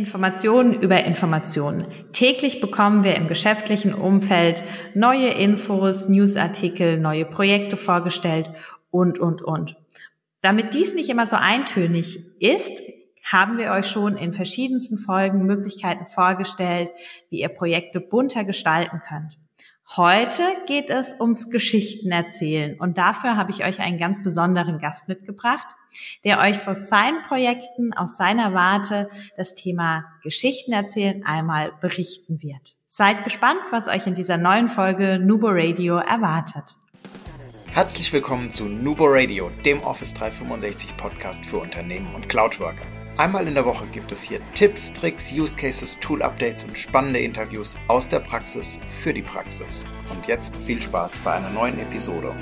Informationen über Informationen. Täglich bekommen wir im geschäftlichen Umfeld neue Infos, Newsartikel, neue Projekte vorgestellt und, und, und. Damit dies nicht immer so eintönig ist, haben wir euch schon in verschiedensten Folgen Möglichkeiten vorgestellt, wie ihr Projekte bunter gestalten könnt. Heute geht es ums Geschichten erzählen und dafür habe ich euch einen ganz besonderen Gast mitgebracht, der euch vor seinen Projekten aus seiner Warte das Thema Geschichten erzählen einmal berichten wird. Seid gespannt, was euch in dieser neuen Folge Nubo Radio erwartet. Herzlich willkommen zu Nubo Radio, dem Office 365 Podcast für Unternehmen und Cloudworker. Einmal in der Woche gibt es hier Tipps, Tricks, Use Cases, Tool Updates und spannende Interviews aus der Praxis für die Praxis. Und jetzt viel Spaß bei einer neuen Episode.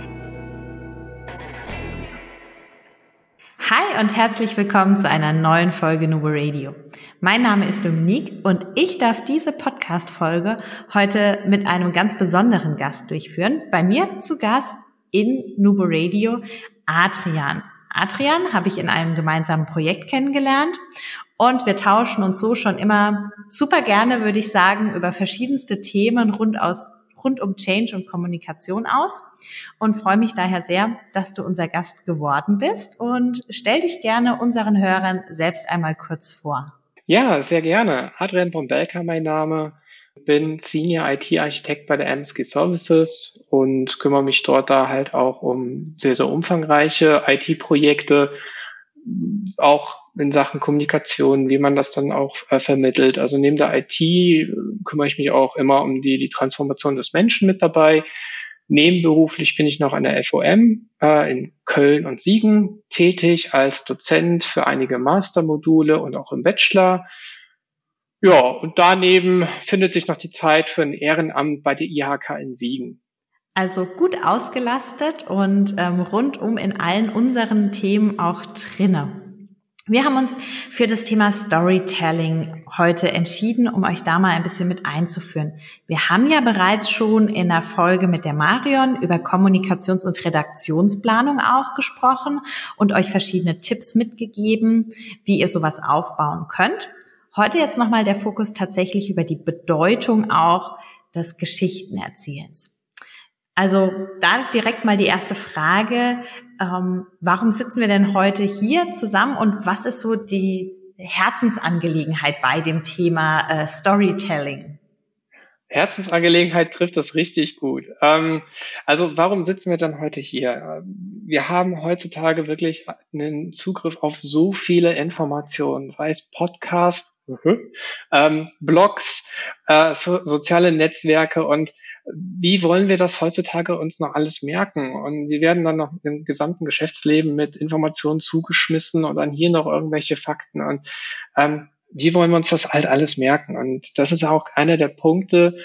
Hi und herzlich willkommen zu einer neuen Folge Nubo Radio. Mein Name ist Dominique und ich darf diese Podcast-Folge heute mit einem ganz besonderen Gast durchführen. Bei mir zu Gast in Nubo Radio Adrian. Adrian habe ich in einem gemeinsamen Projekt kennengelernt und wir tauschen uns so schon immer super gerne, würde ich sagen, über verschiedenste Themen rund aus rund um Change und Kommunikation aus und freue mich daher sehr, dass du unser Gast geworden bist und stell dich gerne unseren Hörern selbst einmal kurz vor. Ja, sehr gerne. Adrian Bombelka mein Name bin Senior IT-Architekt bei der MSG Services und kümmere mich dort da halt auch um sehr, sehr umfangreiche IT-Projekte, auch in Sachen Kommunikation, wie man das dann auch äh, vermittelt. Also neben der IT äh, kümmere ich mich auch immer um die, die Transformation des Menschen mit dabei. Nebenberuflich bin ich noch an der FOM äh, in Köln und Siegen tätig als Dozent für einige Mastermodule und auch im Bachelor. Ja, und daneben findet sich noch die Zeit für ein Ehrenamt bei der IHK in Siegen. Also gut ausgelastet und ähm, rundum in allen unseren Themen auch drinne. Wir haben uns für das Thema Storytelling heute entschieden, um euch da mal ein bisschen mit einzuführen. Wir haben ja bereits schon in der Folge mit der Marion über Kommunikations- und Redaktionsplanung auch gesprochen und euch verschiedene Tipps mitgegeben, wie ihr sowas aufbauen könnt. Heute jetzt nochmal der Fokus tatsächlich über die Bedeutung auch des Geschichtenerzählens. Also da direkt mal die erste Frage. Ähm, warum sitzen wir denn heute hier zusammen und was ist so die Herzensangelegenheit bei dem Thema äh, Storytelling? Herzensangelegenheit trifft das richtig gut. Ähm, also warum sitzen wir dann heute hier? Wir haben heutzutage wirklich einen Zugriff auf so viele Informationen, sei es Podcasts, mhm. ähm, Blogs, äh, so, soziale Netzwerke und wie wollen wir das heutzutage uns noch alles merken? Und wir werden dann noch im gesamten Geschäftsleben mit Informationen zugeschmissen und dann hier noch irgendwelche Fakten. Und ähm, wie wollen wir uns das halt alles merken? Und das ist auch einer der Punkte,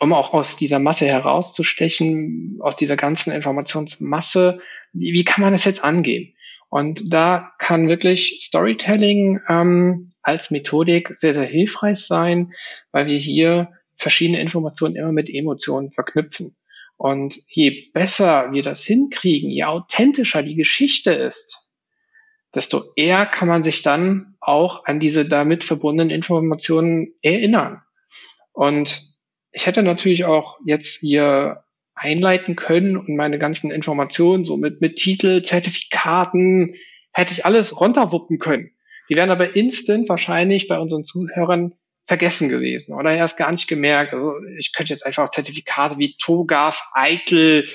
um auch aus dieser Masse herauszustechen, aus dieser ganzen Informationsmasse, wie, wie kann man das jetzt angehen? Und da kann wirklich Storytelling ähm, als Methodik sehr, sehr hilfreich sein, weil wir hier verschiedene Informationen immer mit Emotionen verknüpfen. Und je besser wir das hinkriegen, je authentischer die Geschichte ist, desto eher kann man sich dann auch an diese damit verbundenen Informationen erinnern. Und ich hätte natürlich auch jetzt hier einleiten können und meine ganzen Informationen so mit, mit Titel, Zertifikaten, hätte ich alles runterwuppen können. Die wären aber instant wahrscheinlich bei unseren Zuhörern vergessen gewesen oder erst gar nicht gemerkt. Also ich könnte jetzt einfach Zertifikate wie TOGAF, Eitel,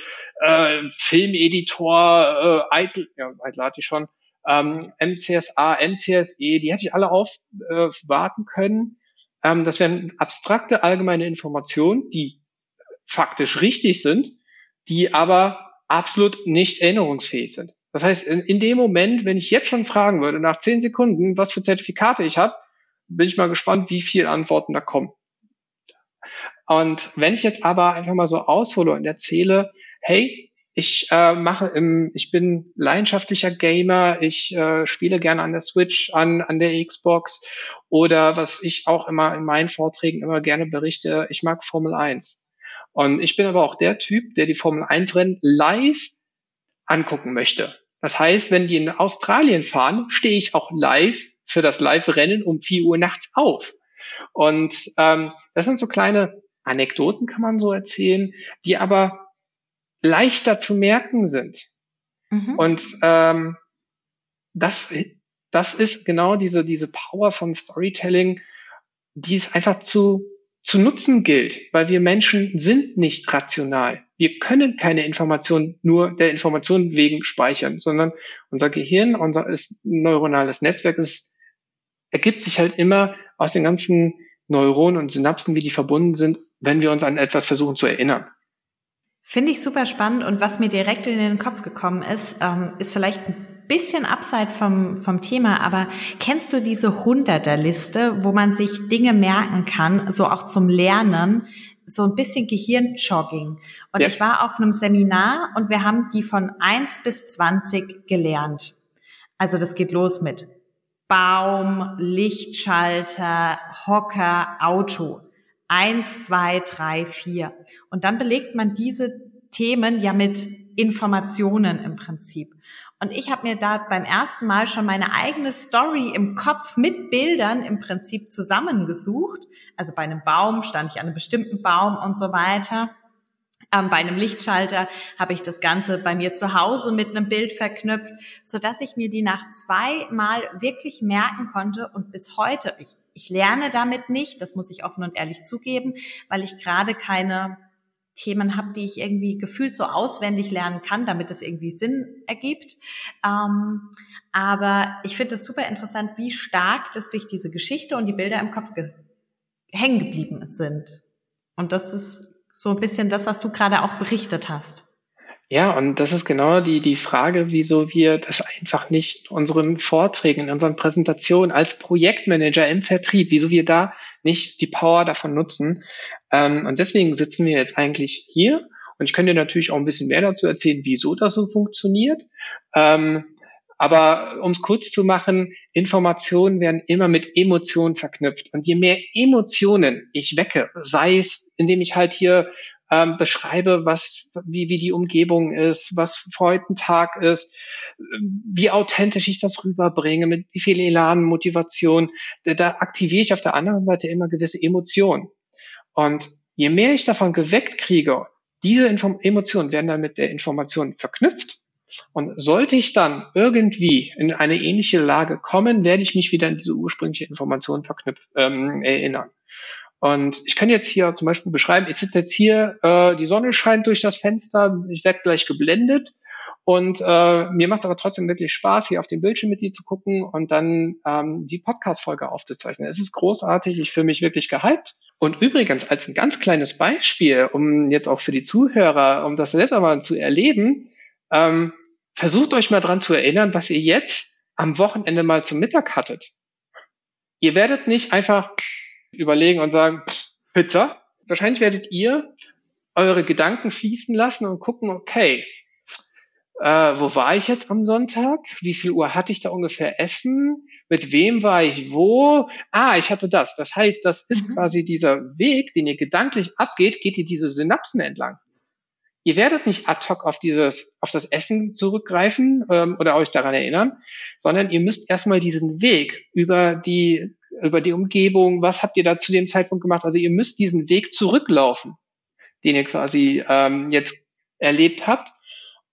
äh, Filmeditor, äh, Eitel, ja, Eitel hatte ich schon, ähm, MCSA, MCSE, die hätte ich alle aufwarten äh, können. Ähm, das wären abstrakte allgemeine Informationen, die faktisch richtig sind, die aber absolut nicht erinnerungsfähig sind. Das heißt, in, in dem Moment, wenn ich jetzt schon fragen würde, nach zehn Sekunden, was für Zertifikate ich habe, bin ich mal gespannt, wie viele Antworten da kommen. Und wenn ich jetzt aber einfach mal so aushole und erzähle, hey, ich äh, mache im, ich bin leidenschaftlicher Gamer, ich äh, spiele gerne an der Switch, an, an der Xbox oder was ich auch immer in meinen Vorträgen immer gerne berichte, ich mag Formel 1. Und ich bin aber auch der Typ, der die Formel 1 Rennen live angucken möchte. Das heißt, wenn die in Australien fahren, stehe ich auch live für das Live-Rennen um 4 Uhr nachts auf. Und ähm, das sind so kleine Anekdoten, kann man so erzählen, die aber leichter zu merken sind. Mhm. Und ähm, das, das ist genau diese, diese Power von Storytelling, die es einfach zu, zu nutzen gilt, weil wir Menschen sind nicht rational. Wir können keine Information nur der Information wegen speichern, sondern unser Gehirn, unser ist neuronales Netzwerk, ist, ergibt sich halt immer aus den ganzen Neuronen und Synapsen, wie die verbunden sind, wenn wir uns an etwas versuchen zu erinnern. Finde ich super spannend und was mir direkt in den Kopf gekommen ist, ähm, ist vielleicht ein bisschen abseits vom, vom Thema, aber kennst du diese Hunderterliste, wo man sich Dinge merken kann, so auch zum Lernen, so ein bisschen Gehirnjogging. Und ja. ich war auf einem Seminar und wir haben die von eins bis zwanzig gelernt. Also das geht los mit Baum, Lichtschalter, Hocker, Auto. Eins, zwei, drei, vier. Und dann belegt man diese Themen ja mit Informationen im Prinzip. Und ich habe mir da beim ersten Mal schon meine eigene Story im Kopf mit Bildern im Prinzip zusammengesucht. Also bei einem Baum stand ich an einem bestimmten Baum und so weiter. Ähm, bei einem Lichtschalter habe ich das Ganze bei mir zu Hause mit einem Bild verknüpft, so dass ich mir die nach zweimal wirklich merken konnte und bis heute, ich, ich lerne damit nicht, das muss ich offen und ehrlich zugeben, weil ich gerade keine Themen habe, die ich irgendwie gefühlt so auswendig lernen kann, damit es irgendwie Sinn ergibt. Ähm, aber ich finde es super interessant, wie stark das durch diese Geschichte und die Bilder im Kopf ge hängen geblieben sind. Und das ist so ein bisschen das, was du gerade auch berichtet hast. Ja, und das ist genau die, die Frage, wieso wir das einfach nicht in unseren Vorträgen, in unseren Präsentationen als Projektmanager im Vertrieb, wieso wir da nicht die Power davon nutzen. Ähm, und deswegen sitzen wir jetzt eigentlich hier. Und ich könnte natürlich auch ein bisschen mehr dazu erzählen, wieso das so funktioniert. Ähm, aber um es kurz zu machen, Informationen werden immer mit Emotionen verknüpft. Und je mehr Emotionen ich wecke, sei es, indem ich halt hier ähm, beschreibe, was, wie, wie die Umgebung ist, was für heute ein Tag ist, wie authentisch ich das rüberbringe, mit wie viel Elan, Motivation, da, aktiviere ich auf der anderen Seite immer gewisse Emotionen. Und je mehr ich davon geweckt kriege, diese Inform Emotionen werden dann mit der Information verknüpft und sollte ich dann irgendwie in eine ähnliche Lage kommen, werde ich mich wieder an diese ursprüngliche Information verknüpft, ähm, erinnern. Und ich kann jetzt hier zum Beispiel beschreiben, ich sitze jetzt hier, äh, die Sonne scheint durch das Fenster, ich werde gleich geblendet und äh, mir macht aber trotzdem wirklich Spaß, hier auf dem Bildschirm mit dir zu gucken und dann ähm, die Podcast-Folge aufzuzeichnen. Es ist großartig, ich fühle mich wirklich gehypt. Und übrigens, als ein ganz kleines Beispiel, um jetzt auch für die Zuhörer, um das selber mal zu erleben, ähm, versucht euch mal dran zu erinnern, was ihr jetzt am Wochenende mal zum Mittag hattet. Ihr werdet nicht einfach überlegen und sagen, Pizza. Wahrscheinlich werdet ihr eure Gedanken fließen lassen und gucken, okay, äh, wo war ich jetzt am Sonntag? Wie viel Uhr hatte ich da ungefähr Essen? Mit wem war ich wo? Ah, ich hatte das. Das heißt, das ist mhm. quasi dieser Weg, den ihr gedanklich abgeht, geht ihr diese Synapsen entlang ihr werdet nicht ad hoc auf dieses, auf das Essen zurückgreifen ähm, oder euch daran erinnern, sondern ihr müsst erstmal diesen Weg über die, über die Umgebung, was habt ihr da zu dem Zeitpunkt gemacht? Also ihr müsst diesen Weg zurücklaufen, den ihr quasi ähm, jetzt erlebt habt.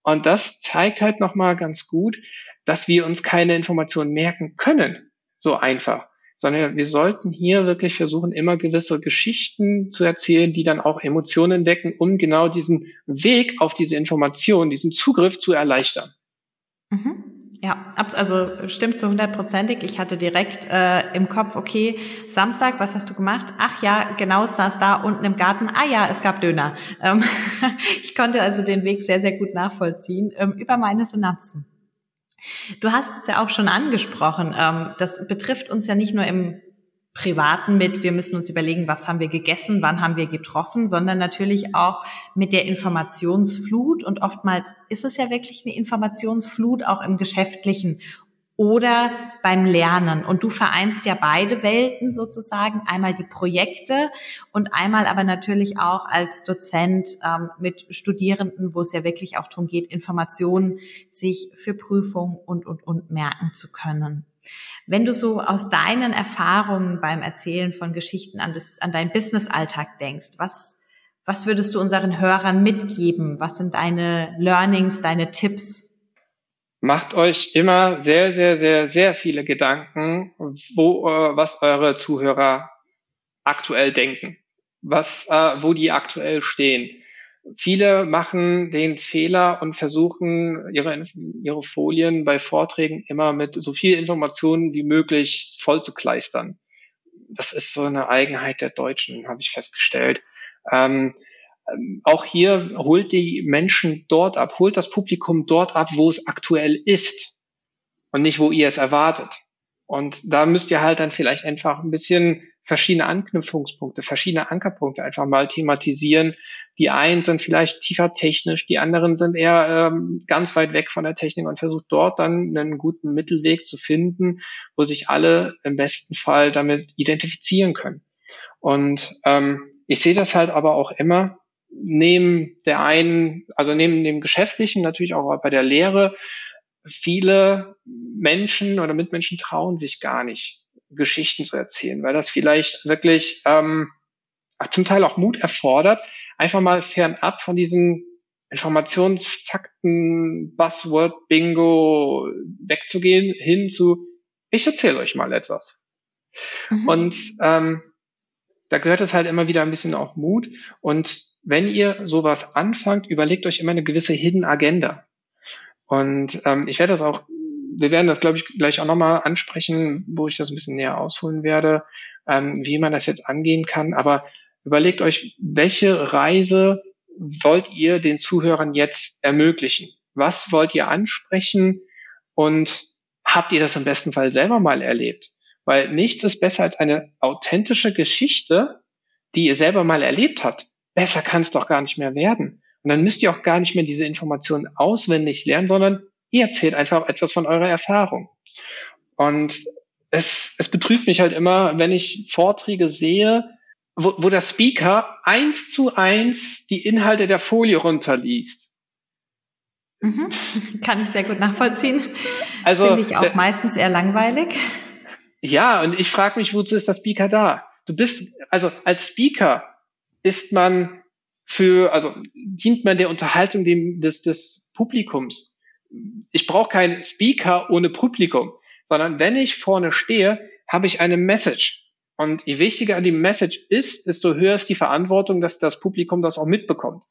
Und das zeigt halt nochmal ganz gut, dass wir uns keine Informationen merken können. So einfach sondern wir sollten hier wirklich versuchen, immer gewisse Geschichten zu erzählen, die dann auch Emotionen wecken, um genau diesen Weg auf diese Information, diesen Zugriff zu erleichtern. Mhm. Ja, also stimmt so hundertprozentig. Ich hatte direkt äh, im Kopf, okay, Samstag, was hast du gemacht? Ach ja, genau, saß da unten im Garten. Ah ja, es gab Döner. Ähm, ich konnte also den Weg sehr, sehr gut nachvollziehen ähm, über meine Synapsen. Du hast es ja auch schon angesprochen. Ähm, das betrifft uns ja nicht nur im Privaten mit, wir müssen uns überlegen, was haben wir gegessen, wann haben wir getroffen, sondern natürlich auch mit der Informationsflut. Und oftmals ist es ja wirklich eine Informationsflut auch im Geschäftlichen oder beim Lernen. Und du vereinst ja beide Welten sozusagen, einmal die Projekte und einmal aber natürlich auch als Dozent ähm, mit Studierenden, wo es ja wirklich auch darum geht, Informationen sich für Prüfungen und, und, und merken zu können. Wenn du so aus deinen Erfahrungen beim Erzählen von Geschichten an, das, an deinen Business-Alltag denkst, was, was würdest du unseren Hörern mitgeben? Was sind deine Learnings, deine Tipps? Macht euch immer sehr, sehr, sehr, sehr viele Gedanken, wo, äh, was eure Zuhörer aktuell denken, was, äh, wo die aktuell stehen Viele machen den Fehler und versuchen, ihre, ihre Folien bei Vorträgen immer mit so viel Informationen wie möglich voll zu kleistern. Das ist so eine Eigenheit der Deutschen, habe ich festgestellt. Ähm, auch hier holt die Menschen dort ab, holt das Publikum dort ab, wo es aktuell ist und nicht, wo ihr es erwartet. Und da müsst ihr halt dann vielleicht einfach ein bisschen verschiedene Anknüpfungspunkte, verschiedene Ankerpunkte einfach mal thematisieren. Die einen sind vielleicht tiefer technisch, die anderen sind eher ähm, ganz weit weg von der Technik und versucht dort dann einen guten Mittelweg zu finden, wo sich alle im besten Fall damit identifizieren können. Und ähm, ich sehe das halt aber auch immer neben der einen, also neben dem Geschäftlichen, natürlich auch bei der Lehre, viele Menschen oder Mitmenschen trauen sich gar nicht, Geschichten zu erzählen, weil das vielleicht wirklich ähm, zum Teil auch Mut erfordert, einfach mal fernab von diesen Informationsfakten, Buzzword, Bingo wegzugehen, hin zu, ich erzähle euch mal etwas. Mhm. Und ähm, da gehört es halt immer wieder ein bisschen auch Mut. Und wenn ihr sowas anfangt, überlegt euch immer eine gewisse Hidden Agenda. Und ähm, ich werde das auch, wir werden das, glaube ich, gleich auch nochmal ansprechen, wo ich das ein bisschen näher ausholen werde, ähm, wie man das jetzt angehen kann. Aber überlegt euch, welche Reise wollt ihr den Zuhörern jetzt ermöglichen? Was wollt ihr ansprechen? Und habt ihr das im besten Fall selber mal erlebt? Weil nichts ist besser als eine authentische Geschichte, die ihr selber mal erlebt habt. Besser kann es doch gar nicht mehr werden. Und dann müsst ihr auch gar nicht mehr diese Informationen auswendig lernen, sondern ihr erzählt einfach etwas von eurer Erfahrung. Und es, es betrübt mich halt immer, wenn ich Vorträge sehe, wo, wo der Speaker eins zu eins die Inhalte der Folie runterliest. Mhm. Kann ich sehr gut nachvollziehen. Also finde ich auch der, meistens eher langweilig. Ja, und ich frage mich, wozu ist der Speaker da? Du bist, also als Speaker ist man für, also dient man der Unterhaltung dem, des, des Publikums. Ich brauche keinen Speaker ohne Publikum, sondern wenn ich vorne stehe, habe ich eine Message. Und je wichtiger die Message ist, desto höher ist die Verantwortung, dass das Publikum das auch mitbekommt.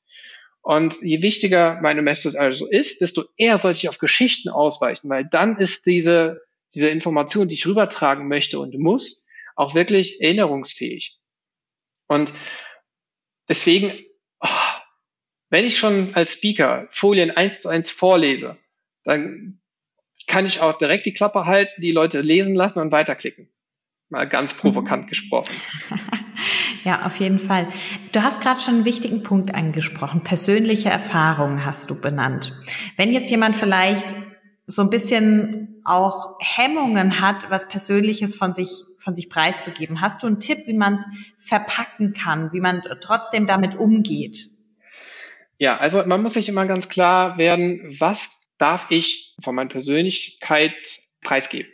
Und je wichtiger meine Message also ist, desto eher sollte ich auf Geschichten ausweichen, weil dann ist diese, diese Information, die ich rübertragen möchte und muss, auch wirklich erinnerungsfähig. Und deswegen oh, wenn ich schon als Speaker Folien eins zu eins vorlese, dann kann ich auch direkt die Klappe halten, die Leute lesen lassen und weiterklicken. Mal ganz provokant mhm. gesprochen. Ja, auf jeden Fall. Du hast gerade schon einen wichtigen Punkt angesprochen. Persönliche Erfahrungen hast du benannt. Wenn jetzt jemand vielleicht so ein bisschen auch Hemmungen hat, was Persönliches von sich von sich preiszugeben. Hast du einen Tipp, wie man es verpacken kann, wie man trotzdem damit umgeht? Ja, also man muss sich immer ganz klar werden, was darf ich von meiner Persönlichkeit preisgeben?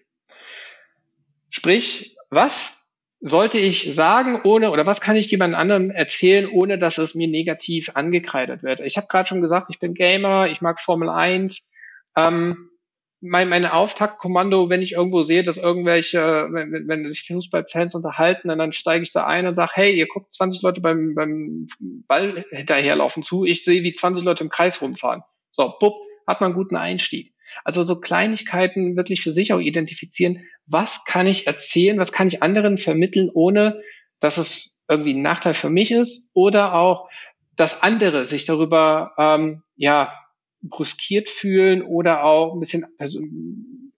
Sprich, was sollte ich sagen, ohne oder was kann ich jemand anderem erzählen, ohne dass es mir negativ angekreidet wird? Ich habe gerade schon gesagt, ich bin Gamer, ich mag Formel 1. Ähm, mein, mein Auftaktkommando, wenn ich irgendwo sehe, dass irgendwelche, wenn, wenn sich Fußballfans unterhalten, dann, steige ich da ein und sage, hey, ihr guckt 20 Leute beim, beim Ball hinterherlaufen zu, ich sehe, wie 20 Leute im Kreis rumfahren. So, bupp, hat man einen guten Einstieg. Also so Kleinigkeiten wirklich für sich auch identifizieren, was kann ich erzählen, was kann ich anderen vermitteln, ohne dass es irgendwie ein Nachteil für mich ist oder auch, dass andere sich darüber ähm, ja bruskiert fühlen oder auch ein bisschen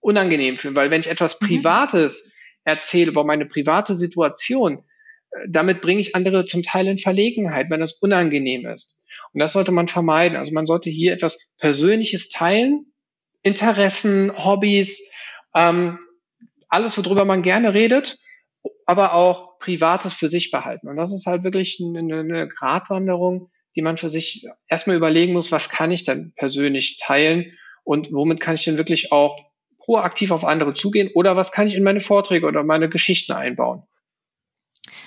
unangenehm fühlen. Weil wenn ich etwas mhm. Privates erzähle über meine private Situation, äh, damit bringe ich andere zum Teil in Verlegenheit, wenn das unangenehm ist. Und das sollte man vermeiden. Also man sollte hier etwas Persönliches teilen, Interessen, Hobbys, ähm, alles, worüber man gerne redet, aber auch Privates für sich behalten. Und das ist halt wirklich eine, eine Gratwanderung, die man für sich erstmal überlegen muss, was kann ich denn persönlich teilen und womit kann ich denn wirklich auch proaktiv auf andere zugehen oder was kann ich in meine Vorträge oder meine Geschichten einbauen?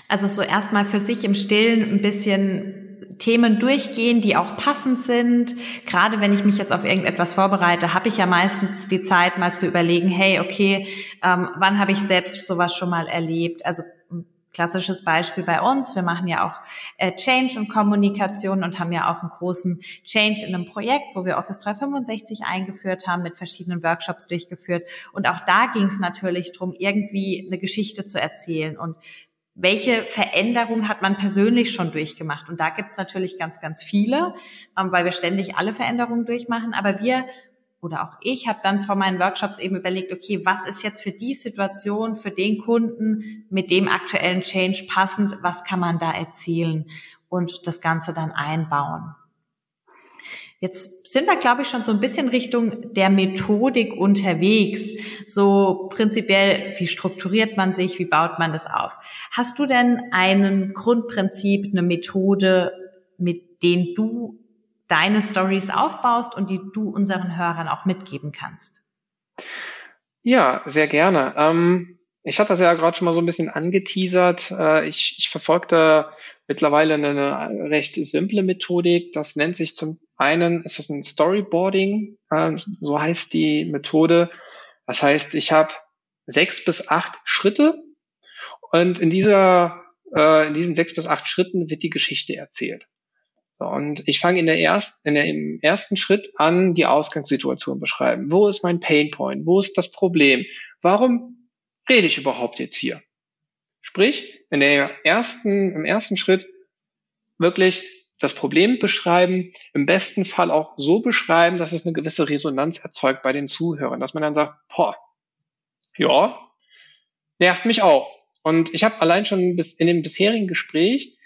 Also so erstmal für sich im Stillen ein bisschen Themen durchgehen, die auch passend sind. Gerade wenn ich mich jetzt auf irgendetwas vorbereite, habe ich ja meistens die Zeit, mal zu überlegen, hey, okay, ähm, wann habe ich selbst sowas schon mal erlebt? Also klassisches Beispiel bei uns. Wir machen ja auch äh, Change und Kommunikation und haben ja auch einen großen Change in einem Projekt, wo wir Office 365 eingeführt haben, mit verschiedenen Workshops durchgeführt. Und auch da ging es natürlich darum, irgendwie eine Geschichte zu erzählen. Und welche Veränderung hat man persönlich schon durchgemacht? Und da gibt es natürlich ganz, ganz viele, ähm, weil wir ständig alle Veränderungen durchmachen. Aber wir oder auch ich habe dann vor meinen Workshops eben überlegt, okay, was ist jetzt für die Situation, für den Kunden mit dem aktuellen Change passend, was kann man da erzählen und das Ganze dann einbauen. Jetzt sind wir, glaube ich, schon so ein bisschen Richtung der Methodik unterwegs. So prinzipiell, wie strukturiert man sich, wie baut man das auf? Hast du denn einen Grundprinzip, eine Methode, mit denen du deine Stories aufbaust und die du unseren Hörern auch mitgeben kannst? Ja, sehr gerne. Ähm, ich hatte das ja gerade schon mal so ein bisschen angeteasert. Äh, ich, ich verfolgte mittlerweile eine recht simple Methodik. Das nennt sich zum einen, ist das ein Storyboarding, äh, so heißt die Methode. Das heißt, ich habe sechs bis acht Schritte und in dieser äh, in diesen sechs bis acht Schritten wird die Geschichte erzählt. So, und ich fange in der ersten, in der, im ersten Schritt an, die Ausgangssituation beschreiben. Wo ist mein Painpoint? Wo ist das Problem? Warum rede ich überhaupt jetzt hier? Sprich, in der ersten, im ersten Schritt wirklich das Problem beschreiben, im besten Fall auch so beschreiben, dass es eine gewisse Resonanz erzeugt bei den Zuhörern, dass man dann sagt, boah, ja, nervt mich auch. Und ich habe allein schon bis in dem bisherigen Gespräch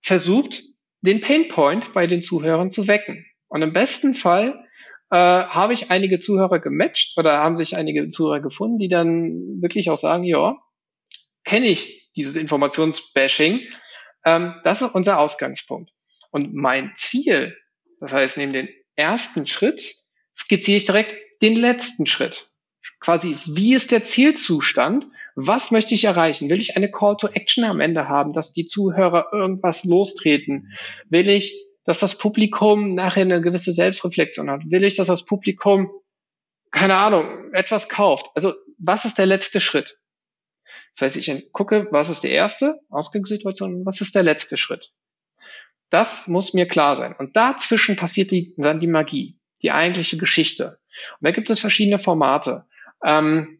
versucht, den Painpoint bei den Zuhörern zu wecken. Und im besten Fall äh, habe ich einige Zuhörer gematcht oder haben sich einige Zuhörer gefunden, die dann wirklich auch sagen, ja, kenne ich dieses Informationsbashing. Ähm, das ist unser Ausgangspunkt. Und mein Ziel, das heißt, neben den ersten Schritt, skizziere ich direkt den letzten Schritt. Quasi, wie ist der Zielzustand was möchte ich erreichen? Will ich eine Call to Action am Ende haben, dass die Zuhörer irgendwas lostreten? Will ich, dass das Publikum nachher eine gewisse Selbstreflexion hat? Will ich, dass das Publikum, keine Ahnung, etwas kauft? Also, was ist der letzte Schritt? Das heißt, ich gucke, was ist der erste Ausgangssituation was ist der letzte Schritt? Das muss mir klar sein. Und dazwischen passiert die, dann die Magie, die eigentliche Geschichte. Und da gibt es verschiedene Formate. Ähm,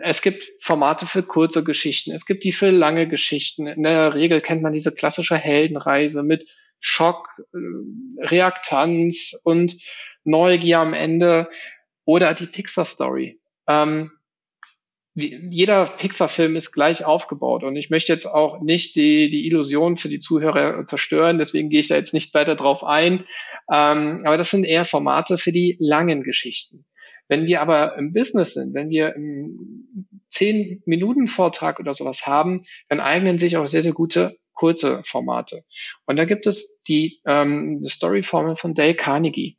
es gibt Formate für kurze Geschichten, es gibt die für lange Geschichten. In der Regel kennt man diese klassische Heldenreise mit Schock, äh, Reaktanz und Neugier am Ende oder die Pixar-Story. Ähm, jeder Pixar-Film ist gleich aufgebaut und ich möchte jetzt auch nicht die, die Illusion für die Zuhörer zerstören, deswegen gehe ich da jetzt nicht weiter drauf ein. Ähm, aber das sind eher Formate für die langen Geschichten. Wenn wir aber im Business sind, wenn wir einen 10 Minuten Vortrag oder sowas haben, dann eignen sich auch sehr, sehr gute kurze Formate. Und da gibt es die ähm, Story-Formel von Dale Carnegie.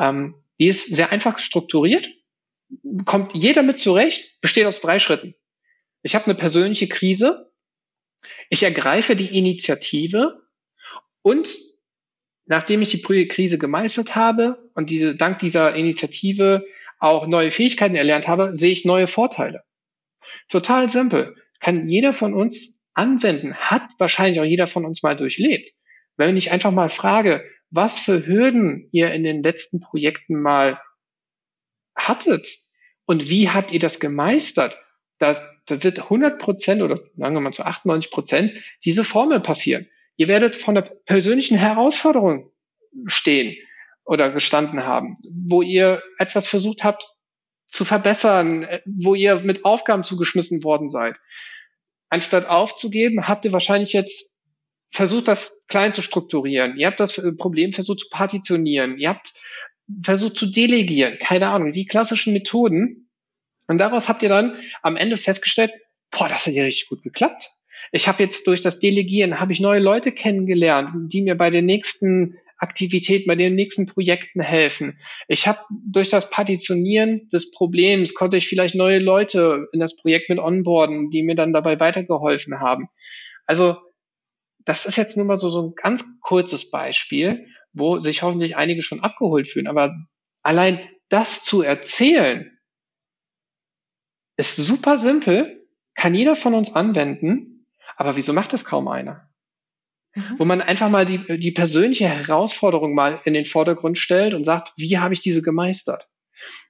Ähm, die ist sehr einfach strukturiert, kommt jeder mit zurecht, besteht aus drei Schritten. Ich habe eine persönliche Krise, ich ergreife die Initiative und nachdem ich die Krise gemeistert habe und diese dank dieser Initiative auch neue Fähigkeiten erlernt habe, sehe ich neue Vorteile. Total simpel. Kann jeder von uns anwenden, hat wahrscheinlich auch jeder von uns mal durchlebt. Wenn ich einfach mal frage, was für Hürden ihr in den letzten Projekten mal hattet und wie habt ihr das gemeistert, da, da wird 100 Prozent oder sagen wir mal zu 98 Prozent diese Formel passieren. Ihr werdet von der persönlichen Herausforderung stehen oder gestanden haben, wo ihr etwas versucht habt zu verbessern, äh, wo ihr mit Aufgaben zugeschmissen worden seid. Anstatt aufzugeben, habt ihr wahrscheinlich jetzt versucht, das klein zu strukturieren. Ihr habt das äh, Problem versucht zu partitionieren. Ihr habt versucht zu delegieren. Keine Ahnung, die klassischen Methoden. Und daraus habt ihr dann am Ende festgestellt, boah, das hat ja richtig gut geklappt. Ich habe jetzt durch das Delegieren habe ich neue Leute kennengelernt, die mir bei den nächsten Aktivitäten bei den nächsten Projekten helfen. Ich habe durch das Partitionieren des Problems konnte ich vielleicht neue Leute in das Projekt mit onboarden, die mir dann dabei weitergeholfen haben. Also das ist jetzt nur mal so, so ein ganz kurzes Beispiel, wo sich hoffentlich einige schon abgeholt fühlen. Aber allein das zu erzählen, ist super simpel, kann jeder von uns anwenden, aber wieso macht das kaum einer? Mhm. Wo man einfach mal die, die persönliche Herausforderung mal in den Vordergrund stellt und sagt, wie habe ich diese gemeistert?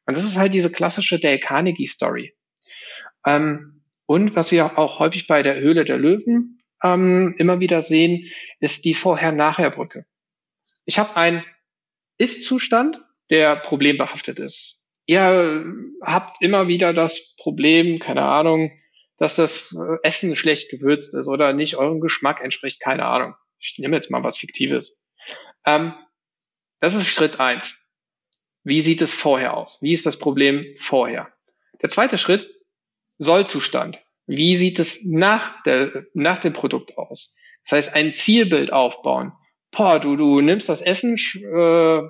Und das ist halt diese klassische Dale Carnegie Story. Ähm, und was wir auch häufig bei der Höhle der Löwen ähm, immer wieder sehen, ist die Vorher-Nachher-Brücke. Ich habe einen Ist-Zustand, der problembehaftet ist. Ihr habt immer wieder das Problem, keine Ahnung, dass das äh, Essen schlecht gewürzt ist oder nicht eurem Geschmack entspricht, keine Ahnung. Ich nehme jetzt mal was Fiktives. Ähm, das ist Schritt eins. Wie sieht es vorher aus? Wie ist das Problem vorher? Der zweite Schritt, Sollzustand. Wie sieht es nach, der, nach dem Produkt aus? Das heißt, ein Zielbild aufbauen. Boah, du, du nimmst das Essen äh,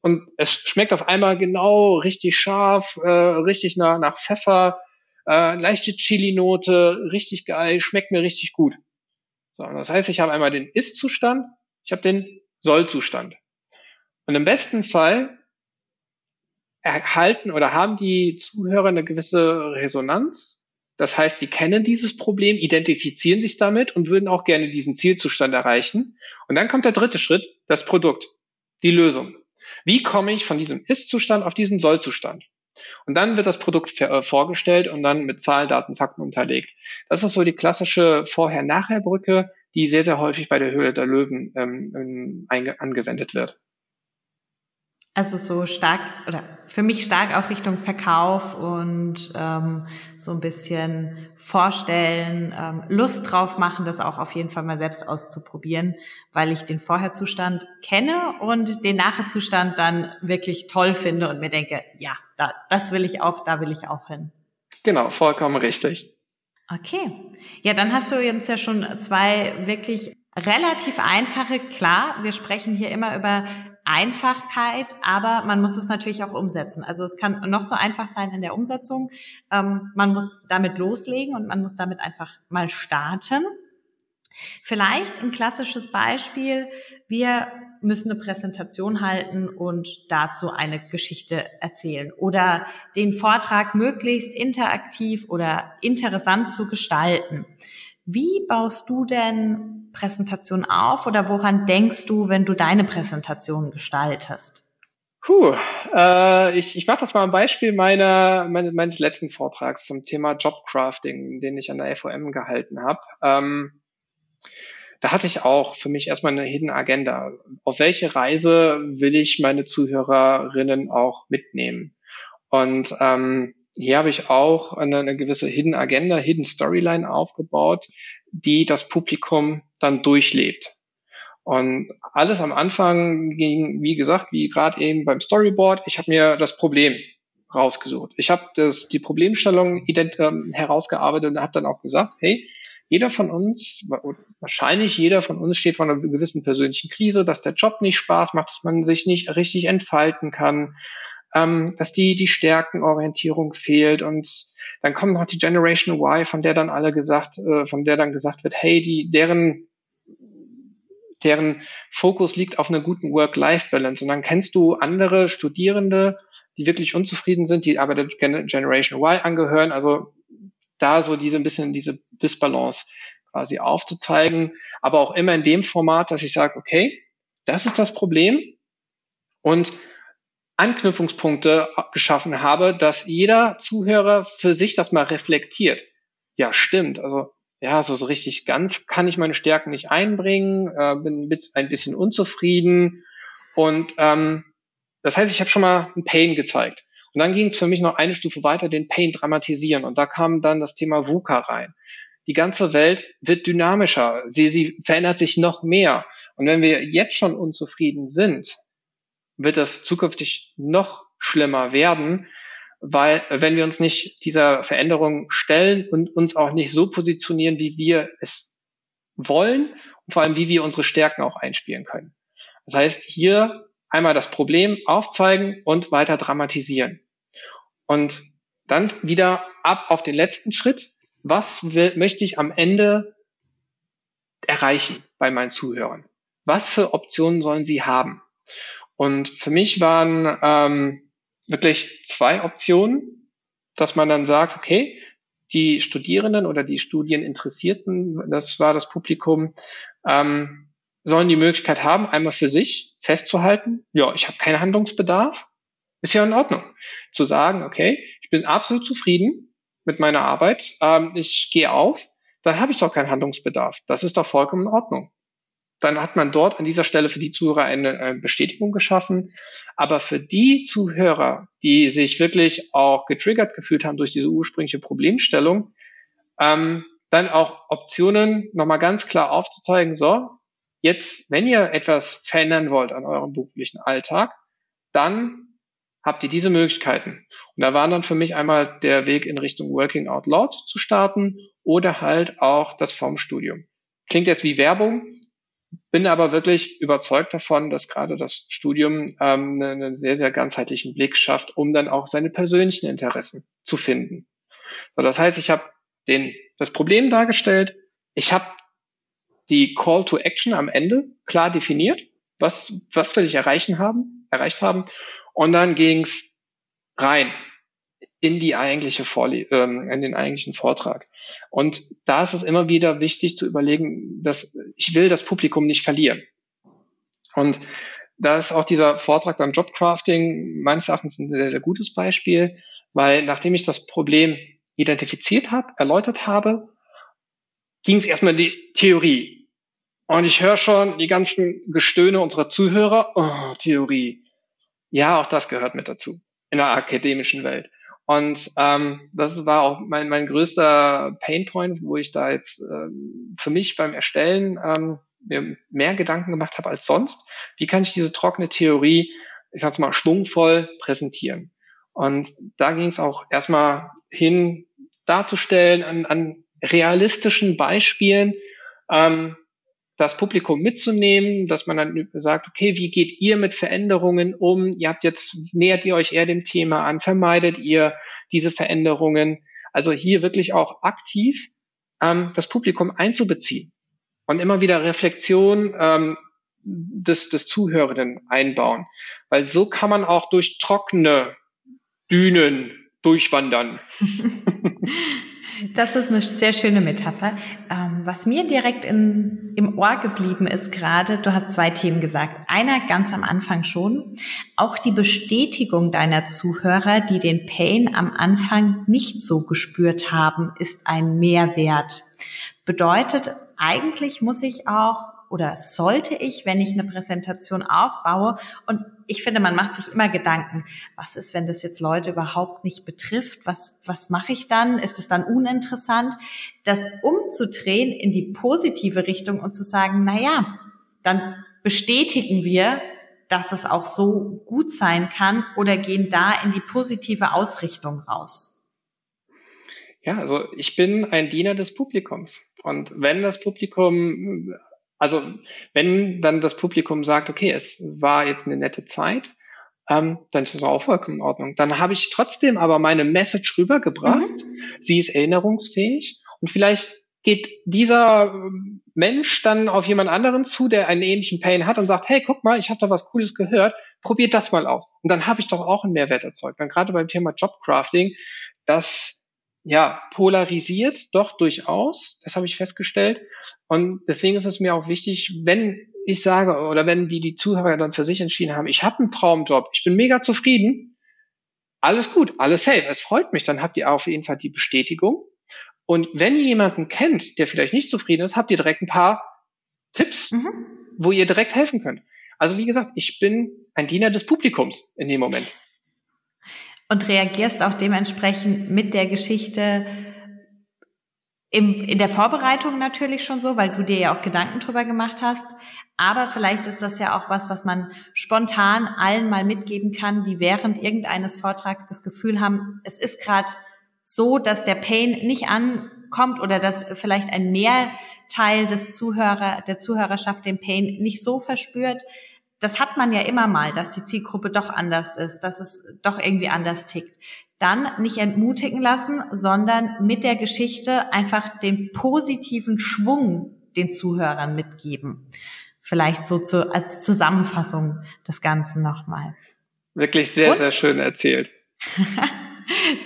und es schmeckt auf einmal genau richtig scharf, äh, richtig nach, nach Pfeffer, äh, leichte Chili-Note, richtig geil, schmeckt mir richtig gut. So, das heißt, ich habe einmal den Ist-Zustand, ich habe den Soll-Zustand. Und im besten Fall erhalten oder haben die Zuhörer eine gewisse Resonanz das heißt, sie kennen dieses Problem, identifizieren sich damit und würden auch gerne diesen Zielzustand erreichen. Und dann kommt der dritte Schritt, das Produkt, die Lösung. Wie komme ich von diesem Ist-Zustand auf diesen Soll-Zustand? Und dann wird das Produkt äh, vorgestellt und dann mit Zahlen, Daten, Fakten unterlegt. Das ist so die klassische Vorher-Nachher-Brücke, die sehr, sehr häufig bei der Höhle der Löwen ähm, angewendet wird. Also so stark oder für mich stark auch Richtung Verkauf und ähm, so ein bisschen vorstellen, ähm, Lust drauf machen, das auch auf jeden Fall mal selbst auszuprobieren, weil ich den Vorherzustand kenne und den Nachherzustand dann wirklich toll finde und mir denke, ja, da, das will ich auch, da will ich auch hin. Genau, vollkommen richtig. Okay. Ja, dann hast du uns ja schon zwei wirklich relativ einfache, klar, wir sprechen hier immer über Einfachkeit, aber man muss es natürlich auch umsetzen. Also es kann noch so einfach sein in der Umsetzung. Ähm, man muss damit loslegen und man muss damit einfach mal starten. Vielleicht ein klassisches Beispiel. Wir müssen eine Präsentation halten und dazu eine Geschichte erzählen oder den Vortrag möglichst interaktiv oder interessant zu gestalten. Wie baust du denn Präsentation auf oder woran denkst du, wenn du deine Präsentation gestaltest? Puh, äh, ich, ich mache das mal ein Beispiel meiner, meine, meines letzten Vortrags zum Thema Jobcrafting, den ich an der FOM gehalten habe. Ähm, da hatte ich auch für mich erstmal eine Hidden Agenda. Auf welche Reise will ich meine Zuhörerinnen auch mitnehmen? Und ähm, hier habe ich auch eine, eine gewisse Hidden Agenda, Hidden Storyline aufgebaut, die das Publikum dann durchlebt. Und alles am Anfang ging, wie gesagt, wie gerade eben beim Storyboard, ich habe mir das Problem rausgesucht. Ich habe die Problemstellung ident, ähm, herausgearbeitet und habe dann auch gesagt, hey, jeder von uns, wahrscheinlich jeder von uns steht vor einer gewissen persönlichen Krise, dass der Job nicht Spaß macht, dass man sich nicht richtig entfalten kann, ähm, dass die, die Stärkenorientierung fehlt und dann kommt noch die Generation Y, von der dann alle gesagt, äh, von der dann gesagt wird, hey, die, deren, deren Fokus liegt auf einer guten Work-Life-Balance. Und dann kennst du andere Studierende, die wirklich unzufrieden sind, die aber der Generation Y angehören. Also da so diese ein bisschen diese Disbalance quasi aufzuzeigen, aber auch immer in dem Format, dass ich sage, okay, das ist das Problem und Anknüpfungspunkte geschaffen habe, dass jeder Zuhörer für sich das mal reflektiert. Ja, stimmt. Also ja, so, so richtig ganz kann ich meine Stärken nicht einbringen, äh, bin ein bisschen unzufrieden. Und ähm, das heißt, ich habe schon mal ein Pain gezeigt. Und dann ging es für mich noch eine Stufe weiter, den Pain dramatisieren. Und da kam dann das Thema VUCA rein. Die ganze Welt wird dynamischer. Sie, sie verändert sich noch mehr. Und wenn wir jetzt schon unzufrieden sind, wird das zukünftig noch schlimmer werden, weil wenn wir uns nicht dieser Veränderung stellen und uns auch nicht so positionieren, wie wir es wollen und vor allem, wie wir unsere Stärken auch einspielen können. Das heißt, hier einmal das Problem aufzeigen und weiter dramatisieren. Und dann wieder ab auf den letzten Schritt. Was will, möchte ich am Ende erreichen bei meinen Zuhörern? Was für Optionen sollen sie haben? Und für mich waren ähm, wirklich zwei Optionen, dass man dann sagt, okay, die Studierenden oder die Studieninteressierten, das war das Publikum, ähm, sollen die Möglichkeit haben, einmal für sich festzuhalten, ja, ich habe keinen Handlungsbedarf, ist ja in Ordnung. Zu sagen, okay, ich bin absolut zufrieden mit meiner Arbeit, ähm, ich gehe auf, dann habe ich doch keinen Handlungsbedarf. Das ist doch vollkommen in Ordnung. Dann hat man dort an dieser Stelle für die Zuhörer eine, eine Bestätigung geschaffen. Aber für die Zuhörer, die sich wirklich auch getriggert gefühlt haben durch diese ursprüngliche Problemstellung, ähm, dann auch Optionen nochmal ganz klar aufzuzeigen, so, jetzt, wenn ihr etwas verändern wollt an eurem beruflichen Alltag, dann habt ihr diese Möglichkeiten. Und da war dann für mich einmal der Weg in Richtung Working Out Loud zu starten oder halt auch das Formstudium. Klingt jetzt wie Werbung, bin aber wirklich überzeugt davon, dass gerade das Studium ähm, einen sehr, sehr ganzheitlichen Blick schafft, um dann auch seine persönlichen Interessen zu finden. So, das heißt, ich habe den, das Problem dargestellt, ich habe die Call to Action am Ende klar definiert, was, was will ich erreichen haben, erreicht haben, und dann ging's rein in die eigentliche Vorle ähm, in den eigentlichen Vortrag. Und da ist es immer wieder wichtig zu überlegen, dass ich will das Publikum nicht verlieren. Und da ist auch dieser Vortrag beim Jobcrafting meines Erachtens ein sehr, sehr gutes Beispiel, weil nachdem ich das Problem identifiziert habe, erläutert habe, ging es erstmal in die Theorie. Und ich höre schon die ganzen Gestöhne unserer Zuhörer, oh, Theorie. Ja, auch das gehört mit dazu in der akademischen Welt. Und ähm, das war auch mein, mein größter Painpoint, wo ich da jetzt ähm, für mich beim Erstellen ähm, mir mehr Gedanken gemacht habe als sonst. Wie kann ich diese trockene Theorie, ich sag's mal, schwungvoll präsentieren? Und da ging es auch erstmal hin, darzustellen an, an realistischen Beispielen, ähm, das Publikum mitzunehmen, dass man dann sagt, okay, wie geht ihr mit Veränderungen um? Ihr habt jetzt, nähert ihr euch eher dem Thema an, vermeidet ihr diese Veränderungen? Also hier wirklich auch aktiv ähm, das Publikum einzubeziehen und immer wieder Reflexion ähm, des, des Zuhörenden einbauen. Weil so kann man auch durch trockene Dünen durchwandern. Das ist eine sehr schöne Metapher. Ähm, was mir direkt in, im Ohr geblieben ist gerade, du hast zwei Themen gesagt. Einer ganz am Anfang schon, auch die Bestätigung deiner Zuhörer, die den Pain am Anfang nicht so gespürt haben, ist ein Mehrwert. Bedeutet, eigentlich muss ich auch oder sollte ich, wenn ich eine Präsentation aufbaue und ich finde, man macht sich immer Gedanken, was ist, wenn das jetzt Leute überhaupt nicht betrifft? Was, was mache ich dann? Ist es dann uninteressant? Das umzudrehen in die positive Richtung und zu sagen, na ja, dann bestätigen wir, dass es auch so gut sein kann oder gehen da in die positive Ausrichtung raus? Ja, also ich bin ein Diener des Publikums. Und wenn das Publikum also wenn dann das Publikum sagt, okay, es war jetzt eine nette Zeit, ähm, dann ist das auch vollkommen in Ordnung. Dann habe ich trotzdem aber meine Message rübergebracht. Mhm. Sie ist erinnerungsfähig und vielleicht geht dieser ähm, Mensch dann auf jemand anderen zu, der einen ähnlichen Pain hat und sagt, hey, guck mal, ich habe da was Cooles gehört, probiert das mal aus. Und dann habe ich doch auch einen Mehrwert erzeugt. Dann gerade beim Thema Jobcrafting, das ja, polarisiert doch durchaus. Das habe ich festgestellt. Und deswegen ist es mir auch wichtig, wenn ich sage oder wenn die, die Zuhörer dann für sich entschieden haben, ich habe einen Traumjob, ich bin mega zufrieden, alles gut, alles safe, es freut mich, dann habt ihr auf jeden Fall die Bestätigung. Und wenn ihr jemanden kennt, der vielleicht nicht zufrieden ist, habt ihr direkt ein paar Tipps, mhm. wo ihr direkt helfen könnt. Also wie gesagt, ich bin ein Diener des Publikums in dem Moment und reagierst auch dementsprechend mit der Geschichte im, in der Vorbereitung natürlich schon so, weil du dir ja auch Gedanken drüber gemacht hast. Aber vielleicht ist das ja auch was, was man spontan allen mal mitgeben kann, die während irgendeines Vortrags das Gefühl haben, es ist gerade so, dass der Pain nicht ankommt oder dass vielleicht ein Mehrteil des Zuhörer, der Zuhörerschaft den Pain nicht so verspürt. Das hat man ja immer mal, dass die Zielgruppe doch anders ist, dass es doch irgendwie anders tickt. Dann nicht entmutigen lassen, sondern mit der Geschichte einfach den positiven Schwung den Zuhörern mitgeben. Vielleicht so zu, als Zusammenfassung des Ganzen nochmal. Wirklich sehr, Und? sehr schön erzählt.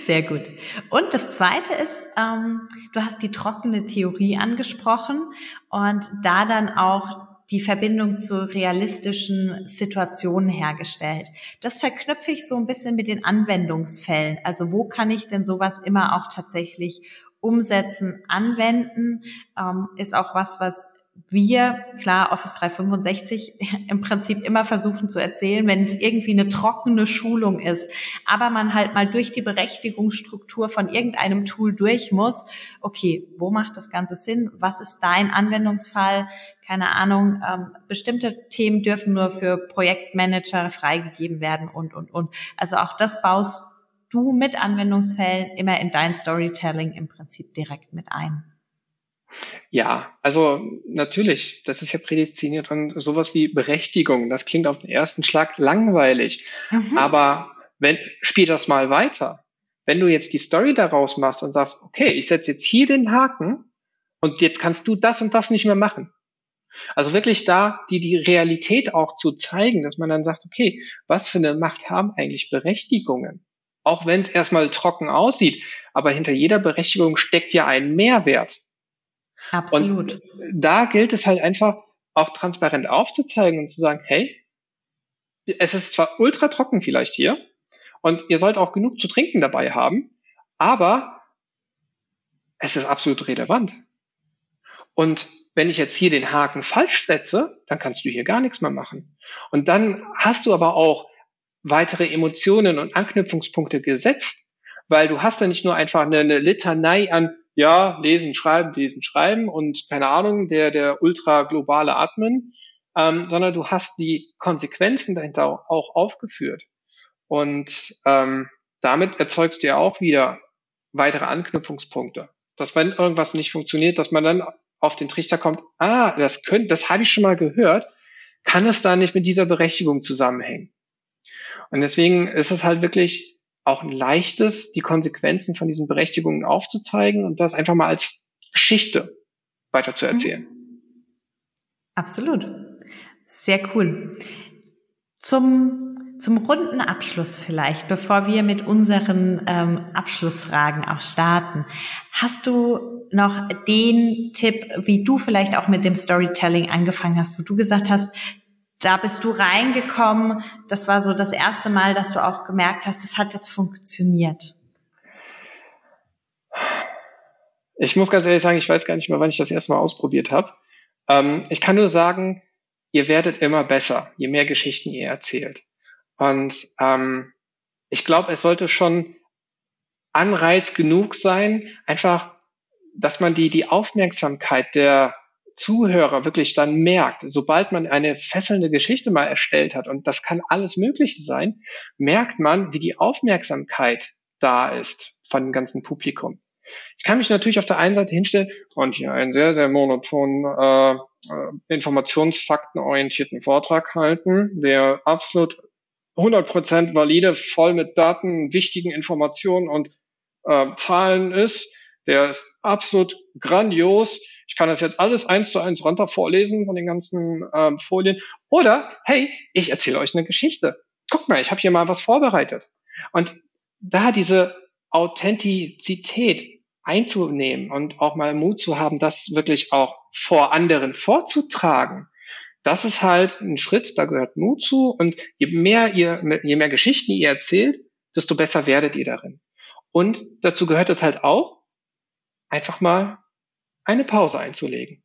Sehr gut. Und das Zweite ist, ähm, du hast die trockene Theorie angesprochen und da dann auch die Verbindung zu realistischen Situationen hergestellt. Das verknüpfe ich so ein bisschen mit den Anwendungsfällen. Also wo kann ich denn sowas immer auch tatsächlich umsetzen, anwenden, ähm, ist auch was, was wir, klar, Office 365 im Prinzip immer versuchen zu erzählen, wenn es irgendwie eine trockene Schulung ist, aber man halt mal durch die Berechtigungsstruktur von irgendeinem Tool durch muss, okay, wo macht das Ganze Sinn? Was ist dein Anwendungsfall? Keine Ahnung, ähm, bestimmte Themen dürfen nur für Projektmanager freigegeben werden und, und, und. Also auch das baust du mit Anwendungsfällen immer in dein Storytelling im Prinzip direkt mit ein. Ja, also natürlich, das ist ja prädestiniert und sowas wie Berechtigung, das klingt auf den ersten Schlag langweilig. Mhm. Aber wenn, spiel das mal weiter. Wenn du jetzt die Story daraus machst und sagst, okay, ich setze jetzt hier den Haken und jetzt kannst du das und das nicht mehr machen. Also wirklich da die, die Realität auch zu zeigen, dass man dann sagt, okay, was für eine Macht haben eigentlich Berechtigungen? Auch wenn es erstmal trocken aussieht, aber hinter jeder Berechtigung steckt ja ein Mehrwert. Absolut. Und da gilt es halt einfach auch transparent aufzuzeigen und zu sagen, hey, es ist zwar ultra trocken vielleicht hier und ihr sollt auch genug zu trinken dabei haben, aber es ist absolut relevant. Und wenn ich jetzt hier den Haken falsch setze, dann kannst du hier gar nichts mehr machen. Und dann hast du aber auch weitere Emotionen und Anknüpfungspunkte gesetzt, weil du hast ja nicht nur einfach eine, eine Litanei an ja, lesen, schreiben, lesen, schreiben und keine Ahnung, der, der ultra globale Admin, ähm, sondern du hast die Konsequenzen dahinter auch, auch aufgeführt. Und ähm, damit erzeugst du ja auch wieder weitere Anknüpfungspunkte. Dass wenn irgendwas nicht funktioniert, dass man dann auf den Trichter kommt, ah, das könnte, das habe ich schon mal gehört, kann es da nicht mit dieser Berechtigung zusammenhängen? Und deswegen ist es halt wirklich auch ein leichtes, die Konsequenzen von diesen Berechtigungen aufzuzeigen und das einfach mal als Geschichte weiter zu erzählen. Mhm. Absolut. Sehr cool. Zum, zum runden Abschluss vielleicht, bevor wir mit unseren ähm, Abschlussfragen auch starten. Hast du noch den Tipp, wie du vielleicht auch mit dem Storytelling angefangen hast, wo du gesagt hast, da bist du reingekommen. Das war so das erste Mal, dass du auch gemerkt hast, das hat jetzt funktioniert. Ich muss ganz ehrlich sagen, ich weiß gar nicht mehr, wann ich das erste Mal ausprobiert habe. Ähm, ich kann nur sagen, ihr werdet immer besser, je mehr Geschichten ihr erzählt. Und ähm, ich glaube, es sollte schon Anreiz genug sein, einfach, dass man die, die Aufmerksamkeit der Zuhörer wirklich dann merkt, sobald man eine fesselnde Geschichte mal erstellt hat, und das kann alles Mögliche sein, merkt man, wie die Aufmerksamkeit da ist von dem ganzen Publikum. Ich kann mich natürlich auf der einen Seite hinstellen und hier einen sehr, sehr monotonen, äh, äh informationsfaktenorientierten Vortrag halten, der absolut 100% valide, voll mit Daten, wichtigen Informationen und äh, Zahlen ist. Der ist absolut grandios ich kann das jetzt alles eins zu eins runter vorlesen von den ganzen ähm, Folien. Oder, hey, ich erzähle euch eine Geschichte. Guck mal, ich habe hier mal was vorbereitet. Und da diese Authentizität einzunehmen und auch mal Mut zu haben, das wirklich auch vor anderen vorzutragen, das ist halt ein Schritt, da gehört Mut zu. Und je mehr ihr, je mehr Geschichten ihr erzählt, desto besser werdet ihr darin. Und dazu gehört es halt auch, einfach mal eine Pause einzulegen.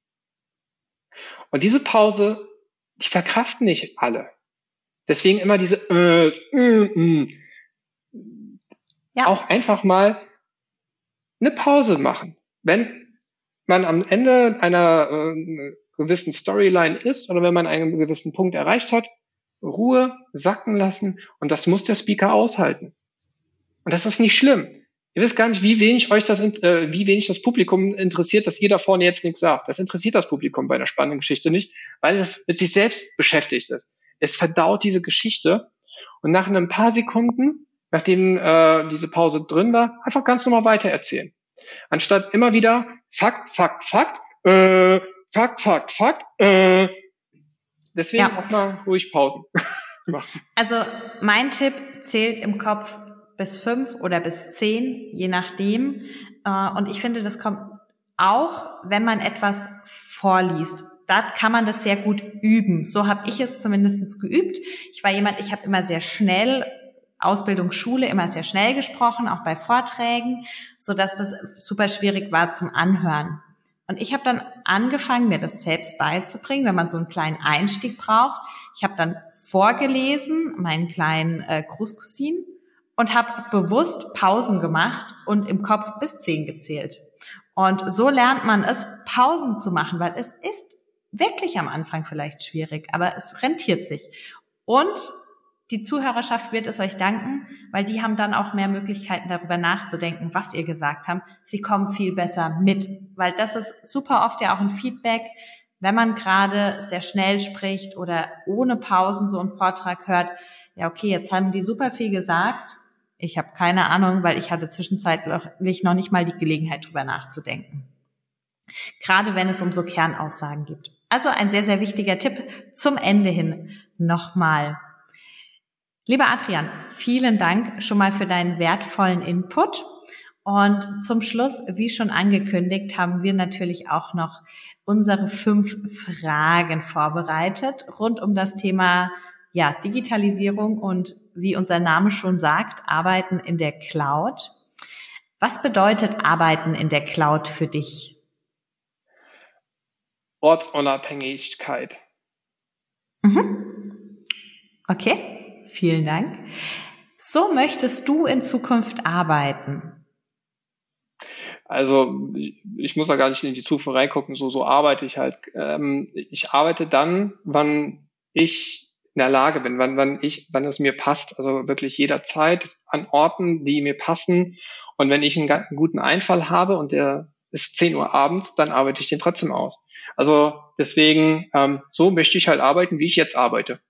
Und diese Pause, die verkraften nicht alle. Deswegen immer diese äh, äh, äh. Ja. auch einfach mal eine Pause machen. Wenn man am Ende einer äh, gewissen Storyline ist oder wenn man einen gewissen Punkt erreicht hat, Ruhe sacken lassen und das muss der Speaker aushalten. Und das ist nicht schlimm. Ihr wisst gar nicht, wie wenig euch das, äh, wie wenig das Publikum interessiert, dass ihr da vorne jetzt nichts sagt. Das interessiert das Publikum bei einer spannenden Geschichte nicht, weil es mit sich selbst beschäftigt ist. Es verdaut diese Geschichte und nach ein paar Sekunden, nachdem äh, diese Pause drin war, einfach ganz normal weitererzählen. Anstatt immer wieder Fakt, Fakt, Fakt, äh, Fakt, Fakt, Fakt, äh. Deswegen ja. auch mal ruhig Pausen. Also mein Tipp zählt im Kopf bis fünf oder bis zehn, je nachdem. Äh, und ich finde, das kommt auch, wenn man etwas vorliest. Da kann man das sehr gut üben. So habe ich es zumindest geübt. Ich war jemand, ich habe immer sehr schnell Ausbildung, Schule immer sehr schnell gesprochen, auch bei Vorträgen, so dass das super schwierig war zum Anhören. Und ich habe dann angefangen, mir das selbst beizubringen, wenn man so einen kleinen Einstieg braucht. Ich habe dann vorgelesen, meinen kleinen äh, Großcousinen, und habe bewusst Pausen gemacht und im Kopf bis zehn gezählt. Und so lernt man es, Pausen zu machen, weil es ist wirklich am Anfang vielleicht schwierig, aber es rentiert sich. Und die Zuhörerschaft wird es euch danken, weil die haben dann auch mehr Möglichkeiten darüber nachzudenken, was ihr gesagt habt. Sie kommen viel besser mit, weil das ist super oft ja auch ein Feedback, wenn man gerade sehr schnell spricht oder ohne Pausen so einen Vortrag hört. Ja, okay, jetzt haben die super viel gesagt. Ich habe keine Ahnung, weil ich hatte zwischenzeitlich noch nicht mal die Gelegenheit, drüber nachzudenken. Gerade wenn es um so Kernaussagen geht. Also ein sehr, sehr wichtiger Tipp zum Ende hin nochmal. Lieber Adrian, vielen Dank schon mal für deinen wertvollen Input. Und zum Schluss, wie schon angekündigt, haben wir natürlich auch noch unsere fünf Fragen vorbereitet rund um das Thema ja, Digitalisierung und wie unser Name schon sagt, Arbeiten in der Cloud. Was bedeutet Arbeiten in der Cloud für dich? Ortsunabhängigkeit. Mhm. Okay. Vielen Dank. So möchtest du in Zukunft arbeiten? Also ich muss da gar nicht in die Zukunft reingucken, so, so arbeite ich halt. Ähm, ich arbeite dann, wann ich in der Lage bin, wann, wann ich, wann es mir passt. Also wirklich jederzeit an Orten, die mir passen. Und wenn ich einen, einen guten Einfall habe und der ist 10 Uhr abends, dann arbeite ich den trotzdem aus. Also deswegen, ähm, so möchte ich halt arbeiten, wie ich jetzt arbeite.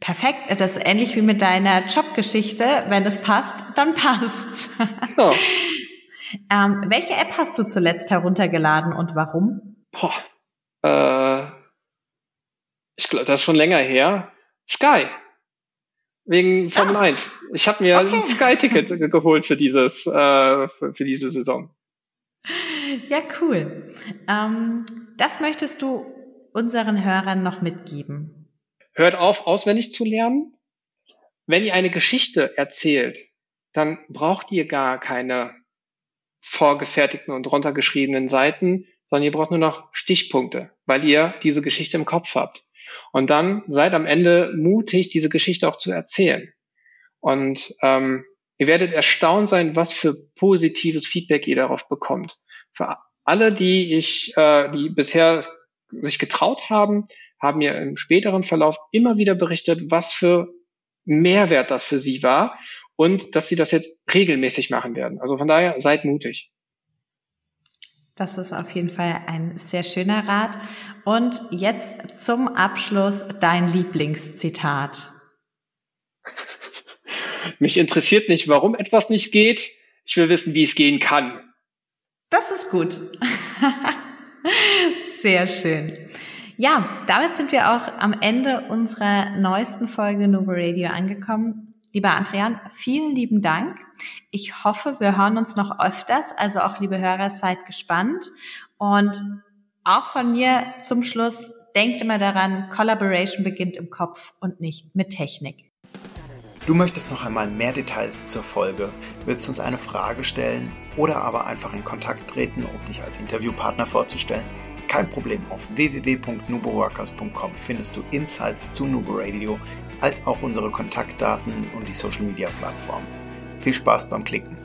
Perfekt. Das ist ähnlich wie mit deiner Jobgeschichte. Wenn es passt, dann passt's. Genau. ähm, welche App hast du zuletzt heruntergeladen und warum? Boah, äh, ich glaube, das ist schon länger her. Sky. Wegen Formel ah, 1. Ich habe mir okay. ein Sky-Ticket geholt für dieses, äh, für, für, diese Saison. Ja, cool. Ähm, das möchtest du unseren Hörern noch mitgeben. Hört auf, auswendig zu lernen. Wenn ihr eine Geschichte erzählt, dann braucht ihr gar keine vorgefertigten und runtergeschriebenen Seiten, sondern ihr braucht nur noch Stichpunkte, weil ihr diese Geschichte im Kopf habt. Und dann seid am Ende mutig, diese Geschichte auch zu erzählen. Und ähm, ihr werdet erstaunt sein, was für positives Feedback ihr darauf bekommt. Für alle, die ich, äh, die bisher sich getraut haben, haben mir im späteren Verlauf immer wieder berichtet, was für Mehrwert das für sie war und dass sie das jetzt regelmäßig machen werden. Also von daher seid mutig. Das ist auf jeden Fall ein sehr schöner Rat. Und jetzt zum Abschluss dein Lieblingszitat. Mich interessiert nicht, warum etwas nicht geht. Ich will wissen, wie es gehen kann. Das ist gut. sehr schön. Ja, damit sind wir auch am Ende unserer neuesten Folge Novo Radio angekommen. Lieber Adrian, vielen lieben Dank. Ich hoffe, wir hören uns noch öfters. Also auch, liebe Hörer, seid gespannt. Und auch von mir zum Schluss, denkt immer daran, Collaboration beginnt im Kopf und nicht mit Technik. Du möchtest noch einmal mehr Details zur Folge, willst uns eine Frage stellen oder aber einfach in Kontakt treten, um dich als Interviewpartner vorzustellen? Kein Problem, auf www.nuboworkers.com findest du Insights zu Nubo Radio, als auch unsere Kontaktdaten und die Social Media Plattform. Viel Spaß beim Klicken!